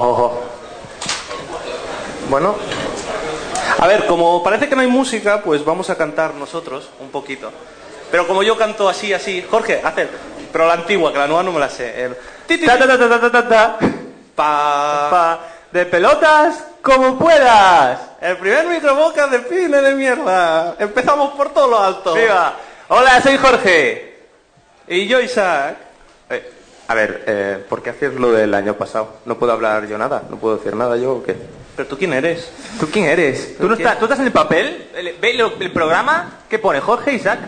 Ojo. Bueno. A ver, como parece que no hay música, pues vamos a cantar nosotros un poquito. Pero como yo canto así, así, Jorge, hacer. Pero la antigua, que la nueva no me la sé. El ti, ti, Ta, ti, ta, ta, ta, ta, ta, ta. pa. Pa- De pelotas como puedas. El primer microboca de pine de mierda. Empezamos por todo lo alto. ¡Viva! Hola, soy Jorge. Y yo, Isaac. Eh, a ver, eh, ¿por qué haces lo del año pasado? No puedo hablar yo nada, no puedo decir nada yo o qué. ¿Pero tú quién eres? ¿Tú quién eres? ¿Tú, no quién? estás, ¿Tú estás en el papel? El- ¿Ve el programa? ¿Qué pone? ¿Jorge Isaac?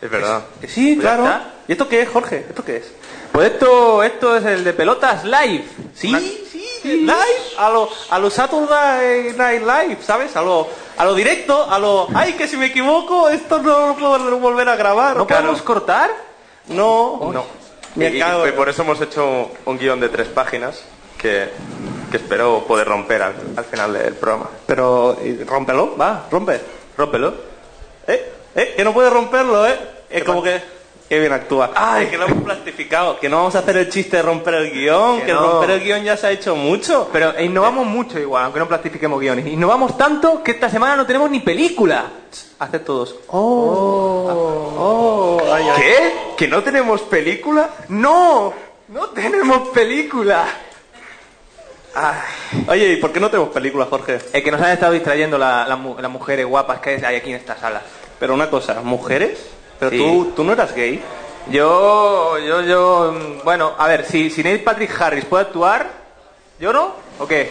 Es verdad. Que sí, Pues claro. ¿Y esto qué es, Jorge? ¿Esto qué es? Pues esto, esto es el de pelotas live. Sí, sí, live, a lo, a lo Saturday Night Live, ¿sabes? A lo, a lo directo, a lo, ay, que si me equivoco, esto no lo puedo volver a grabar. ¿No Claro. podemos cortar? No, No. Me Y- y cago. por eso hemos hecho un guion de tres páginas que, que espero poder romper al, al final del programa. Pero, rómpelo, va, rompe, rómpelo. ¿Eh? ¿Eh? Que no puede romperlo, ¿eh? Es como que... Qué bien actúa. Ay, que lo hemos plastificado. Que no vamos a hacer el chiste de romper el guion. Que Que, no. romper el guion ya se ha hecho mucho. Pero innovamos mucho igual, aunque no plastifiquemos guiones. Innovamos tanto que esta semana no tenemos ni película. Hace todos. Oh, oh, ay, ay. ¿Qué? ¿Que no tenemos película? ¡No! ¡No tenemos película! Oye, ¿y por qué no tenemos películas, Jorge? Es que nos han estado distrayendo la- la mu- las mujeres guapas que hay aquí en esta sala. Pero una cosa, ¿mujeres? Pero Sí. tú, tú no eras gay. Yo, yo, yo, mm, bueno, a ver, si, si Neil Patrick Harris puede actuar, ¿yo no? ¿O qué?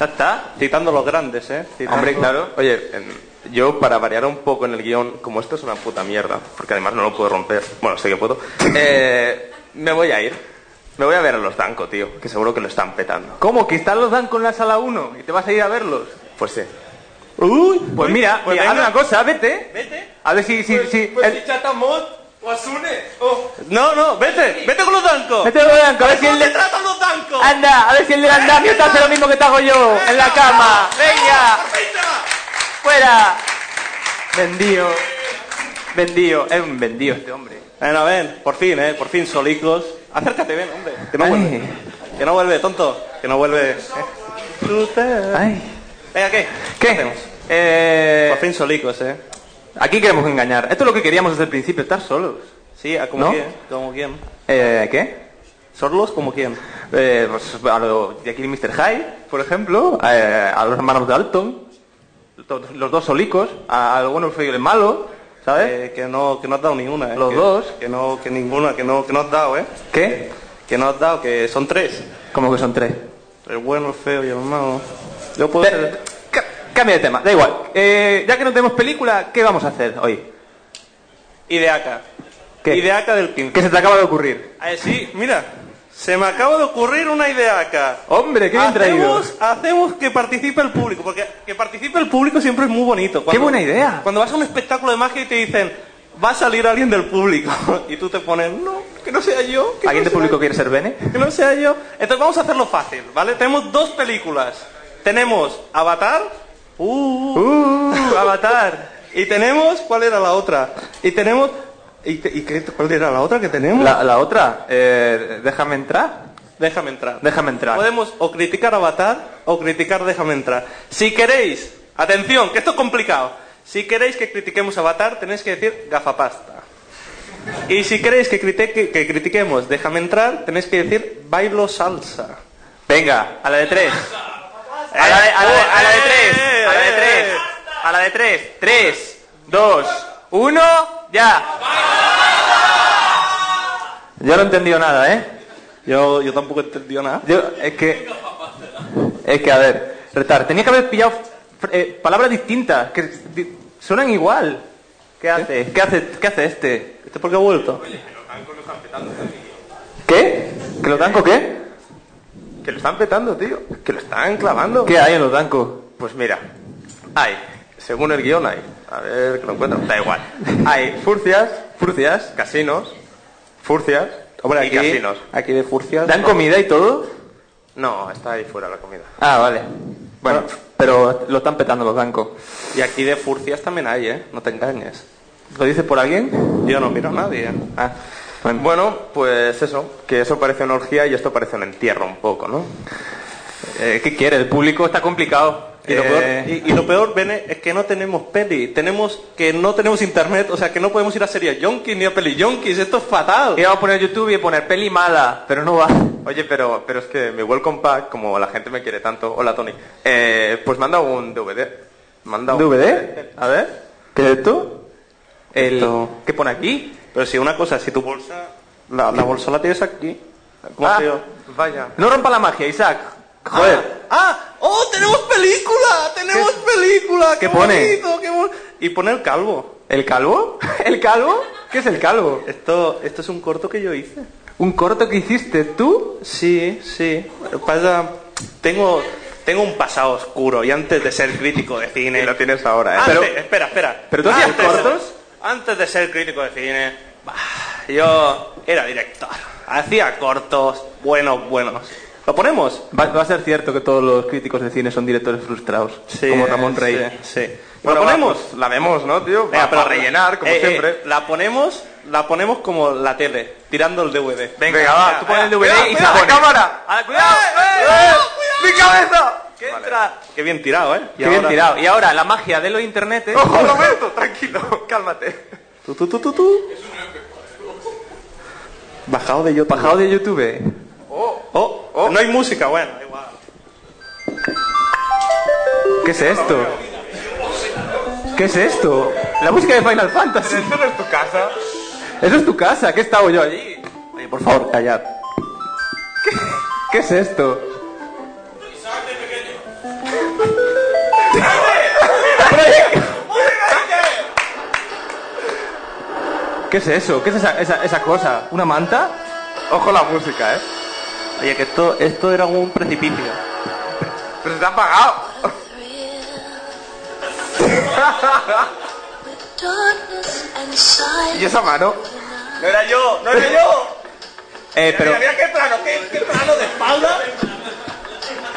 ¿Ya está? Citando los grandes, ¿eh? Citando- Hombre, claro. Oye, em, yo para variar un poco en el guion, como esto es una puta mierda, porque además no lo puedo romper, bueno, sé que puedo, eh, me voy a ir. Me voy a ver a los Danco, tío, que seguro que lo están petando. ¿Cómo? ¿Que están los Dan con la sala 1 y te vas a ir a verlos? Pues sí. Uy, Pues mira, pues mira, haz una cosa, vete. Vete. A ver si, si, si. Pues el- si Chatamot o Asune. o- No, no, vete, vete con los dancos. Vete con los Danco, a ver si ¿Cómo el te tratan los dancos? Anda, a ver si el del andamio te hace lo mismo que te hago yo, en la cama. ¡Venga! ¡Fuera! Vendido. Vendido. Es un vendido este hombre. Bueno, ven, por fin, ¿eh? Por fin, solicos. Acércate, ven, hombre. Que no Ay. vuelve. Que no vuelve, tonto. Que no vuelve. ¿eh? Ay. Venga, ¿qué? ¿Qué? hacemos? Eh, Por fin solicos, ¿eh? aquí queremos engañar. Esto es lo que queríamos desde el principio, estar solos. Sí, ¿a como ¿No? quién? ¿Como quién? Eh, ¿Qué? ¿Sorlos como quién? Eh, pues a lo de aquí Mr. High, por ejemplo, eh, a los hermanos Dalton, to- los dos solicos, al bueno, el feo y el malo, ¿sabes? Eh, que no que no has dado ninguna, ¿eh? Los Que- dos. Que no, que ninguna, que no, que no has dado, ¿eh? ¿Qué? Que no has dado, que son tres. Como que son tres. El bueno, el feo y el malo. Yo puedo Te- ser... ca- Cambia de tema, da igual. Eh, ya que no tenemos película, ¿qué vamos a hacer hoy? Ideaca. ¿Qué? Ideaca del 15. ¿Qué se te acaba de ocurrir? Eh, sí, mira. Se me acaba de ocurrir una ideaca. Hombre, qué bien traído. hacemos, hacemos que participe el público, porque que participe el público siempre es muy bonito. Qué buena idea. Cuando vas a un espectáculo de magia y te dicen, va a salir alguien del público, y tú te pones, no, que no sea yo. Que ¿Alguien no de sea público quiere ser Bene? que no sea yo. Entonces vamos a hacerlo fácil, ¿vale? Tenemos dos películas. Tenemos Avatar. Uh, ¡Uh! ¡Avatar! y tenemos, ¿cuál era la otra? Y tenemos, ¿y, qué- y qué- cuál era la otra que tenemos? La, la otra, eh, déjame entrar. Déjame entrar. Déjame entrar. Podemos o criticar Avatar o criticar Déjame entrar. Si queréis, atención, que esto es complicado. Si queréis que critiquemos Avatar, tenéis que decir gafapasta. Y si queréis que, critique- que critiquemos Déjame entrar, tenéis que decir bailo salsa. Venga, a la de tres. A la de, a la de- a la de tres. A la de tres. A la de tres. Tres, dos, uno, ya. Yo no he entendido nada, ¿eh? Yo, yo tampoco he entendido nada. Yo, es que... Es que, a ver, retar, tenía que haber pillado eh, palabras distintas, que di- suenan igual. ¿Qué hace? ¿Qué hace, qué hace este? ¿Este por qué ha vuelto? ¿Qué? ¿Que los dancos qué? Que lo están petando, tío. Que lo están clavando. ¿Qué hay en los dancos? Pues mira, hay, según el guion hay, a ver que lo encuentro, da igual. Hay furcias, Furcias. casinos, furcias Hombre, y aquí, casinos. aquí de furcias. ¿Dan comida y todo? No, está ahí fuera la comida. Ah, vale. Bueno, pero lo están petando los bancos. Y aquí de furcias también hay, ¿eh? No te engañes. ¿Lo dices por alguien? Yo no miro a nadie. Ah, bueno. Bueno, pues eso, que eso parece una orgía y esto parece un entierro un poco, ¿no? Eh, ¿Qué quiere? El público está complicado. Y lo, Eh, peor, y, y lo peor, Bene, es que no tenemos peli. Tenemos que no tenemos internet, o sea que no podemos ir a series yonkis ni a peli yonkis. Esto es fatal. Íbamos a poner YouTube y poner peli mala, pero no va. Oye, pero, pero es que mi Welcome Pack, como la gente me quiere tanto, hola Tony, eh, pues manda un DVD. Manda un ¿DVD? A ver. ¿Qué es esto? El, Esto- ¿Qué pone aquí? Pero si una cosa, si tu bolsa, la, la bolsa la tienes aquí. ¿Cómo Ah. Vaya. No rompa la magia, Isaac. Joder. Ah, ¡Oh, tenemos película! ¡Tenemos película! qué pone? bonito, qué bon- Y pone el calvo. ¿El calvo? ¿El calvo? ¿Qué es el calvo? Esto, esto es un corto que yo hice. ¿Un corto que hiciste tú? Sí, sí. Pasa, tengo, tengo un pasado oscuro y antes de ser crítico de cine. Y lo tienes ahora, ¿eh? Antes, Pero- espera, espera. ¿pero tú hacías Antes de- cortos? antes de ser crítico de cine, bah, yo era director. Hacía cortos, buenos, buenos. ¿Lo ponemos? Va, va a ser cierto que todos los críticos de cine son directores frustrados. como Ramón Rey. Sí. sí. Bueno, ¿Lo va, ponemos? pues la vemos, ¿no, tío? Venga, Va- pero para rellenar, como eh, eh, siempre. la ponemos, la ponemos como la tele, tirando el DVD. Venga, va, tú pones el DVD y se cuidado, pone. cámara! ¡Ah, cuidado! ¡Eh! ¡Mi cabeza! Que entra. Qué bien tirado, ¿eh? Y Qué bien tirado. Y ahora la magia de los internetes. ¡Ojo, Roberto! Tranquilo, cálmate. Tú, tú, tú, tú, tú. Bajado de YouTube. Bajado de YouTube. Oh, Oh. no hay música, bueno, igual. ¿Qué es esto? ¿Qué es esto? La música de Final Fantasy. ¿Esto no es tu casa? Eso es tu casa. ¿Qué estaba yo allí? Oye, por favor, callad. ¿Qué es esto? ¿Qué es eso? ¿Qué es esa, esa, esa cosa? ¿Una manta? Ojo la música, ¿eh? Oye, que esto, esto era un precipicio. Pero se te ha apagado. darkness and silence. ¿Y esa mano? No era yo, no era yo. Eh, pero... Mira, mira qué plano, qué, qué plano de espalda.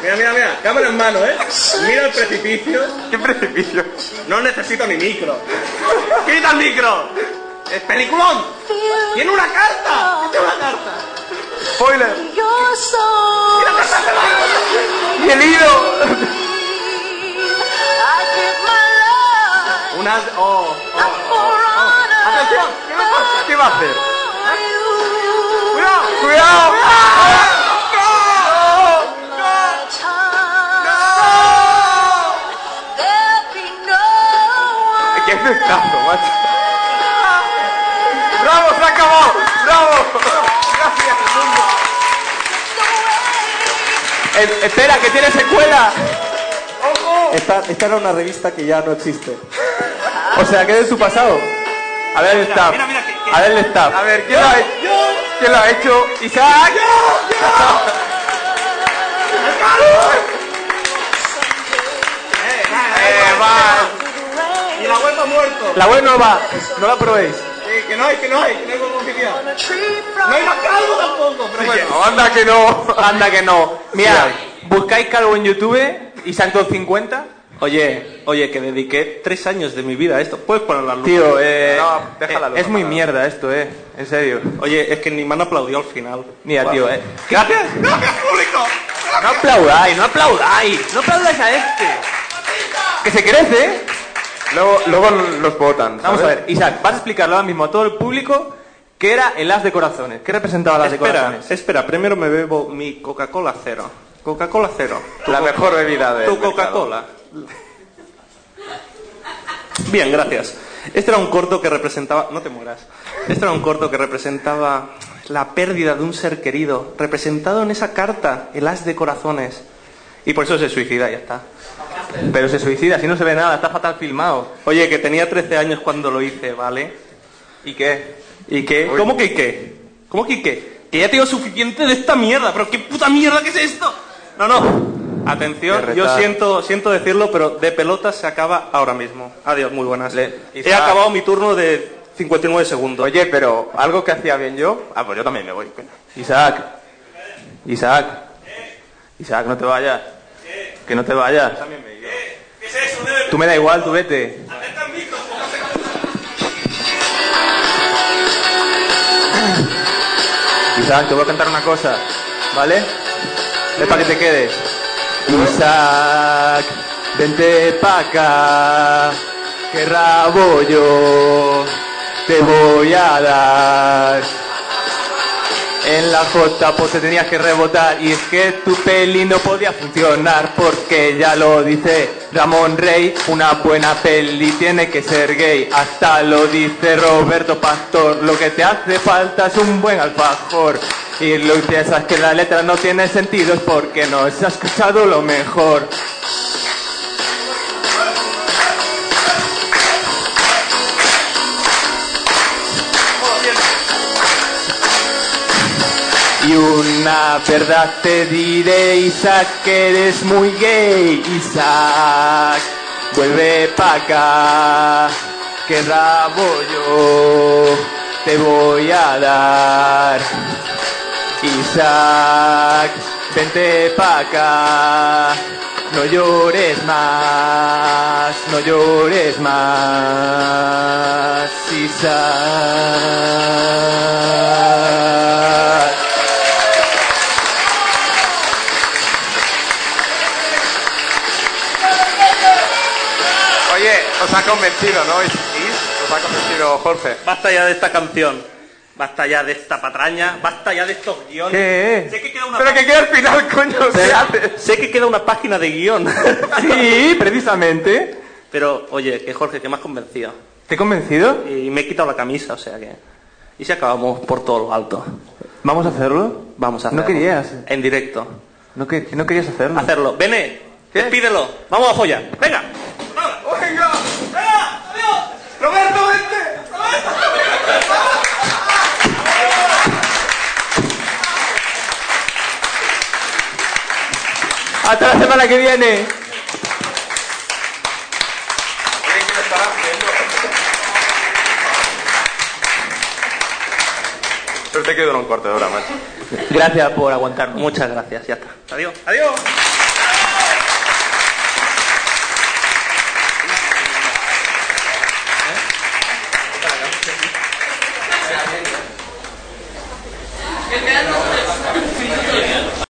Mira, mira, mira, cámara en mano, ¿eh? Mira el precipicio. ¿Qué precipicio? No necesito ni micro. ¡Quita el micro! ¡Es peliculón! ¡Tiene una carta! ¡Tiene una carta! ¡Spoiler! You're so ¡Y el hilo! Life Unas... ¡Oh! for honor. ¡Atención! ¿Qué me pasa? ¿Qué va a hacer? You ¡Cuidado! ¡Cuidado! No ¡Qué macho! ¡Bravo! ¡Se acabado! ¡Bravo! ¡Gracias, mundo! Eh, espera, que tiene secuela. Esta, esta era una revista que ya no existe. O sea, que es de su pasado. A ver el staff. mira, mira, que- que- A ver el staff. A ver, ¿quién lo ha hecho? ¿Quién lo ha hecho? Isaac. ¡Eh, va! Y la web ha muerto. La web no va. No la probéis. Que, que no hay, que no hay, que no hay No hay más calvo tampoco, pero bueno. No, anda que no. Anda que no. Mira, Sí buscáis calvo en YouTube, Isaac 250. Oye, oye, que dediqué tres años de mi vida a esto. ¿Puedes poner la luz? Tío, eh, No, deja la luz es muy mierda esto, eh. En serio. Oye, es que ni me han aplaudido al final. Mira, tío, eh. ¡Gracias! ¡Gracias, público! No aplaudáis, no aplaudáis. No aplaudáis a este. Que se crece, eh. Luego, luego los votan. Vamos a ver, Isaac, vas a explicarlo ahora mismo a todo el público qué era el as de corazones. ¿Qué representaba el as de Espera, corazones? espera, primero me bebo mi Coca-Cola cero. Coca-Cola cero. La mejor bebida de. Tu Coca-Cola. Bien, gracias. Este era un corto que representaba... No te mueras. Este era un corto que representaba la pérdida de un ser querido, representado en esa carta, el as de corazones. Y por eso se suicida, ya está. Pero se suicida, si no se ve nada, está fatal filmado. Oye, que tenía 13 años cuando lo hice, ¿vale? ¿Y qué? ¿Y qué? Uy. ¿Cómo que y qué? ¿Cómo que y qué? Que ya tengo suficiente de esta mierda, pero qué puta mierda que es esto. No, no. Atención, yo siento, siento decirlo, pero de pelota se acaba ahora mismo. Adiós, muy buenas. Le- He acabado mi turno de 59 segundos. Oye, pero algo que hacía bien yo. Ah, pues yo también me voy. Isaac. Isaac. Isaac, no te vayas. Que no te vayas. ¿Qué es eso? Debe... Tú me da igual, tú vete. Isaac, te voy a cantar una cosa, ¿vale? Es para que te quedes. Isaac, vente pa' acá, que rabo yo te voy a dar. En la J pues te tenías que rebotar. Y es que tu peli no podía funcionar porque ya lo dice Ramón Rey, una buena peli tiene que ser gay, hasta lo dice Roberto Pastor, lo que te hace falta es un buen alfajor. Y lo que piensas que la letra no tiene sentido es porque no se ha escuchado lo mejor. Una verdad te diré, Isaac, que eres muy gay, Isaac. Vuelve pa' acá, que rabo yo te voy a dar. Isaac, vente pa' acá, no llores más, no llores más, Isaac. Oye, os ha convencido, ¿no? ¿Os ha convencido Jorge? Basta ya de esta canción. Basta ya de esta patraña. Basta ya de estos guiones. ¿Qué? Sé que queda una, Pero que queda al final, coño, ¿qué sé, haces? sé que queda una página de guion. Sí, precisamente. Pero, oye, que Jorge, que me has convencido. ¿Te he convencido? Y me he quitado la camisa, o sea que... Y si acabamos por todo lo alto. ¿Vamos a hacerlo? Vamos a hacerlo. No querías. En directo. No, que, no querías hacerlo. Hacerlo. Vene, despídelo. Vamos a. Venga. ¡Venga! ¡Roberto, vente! Hasta la semana que viene. Pero te quedo un cuarto de hora, macho. Gracias por aguantarnos. Muchas gracias, ya está. Adiós. Adiós.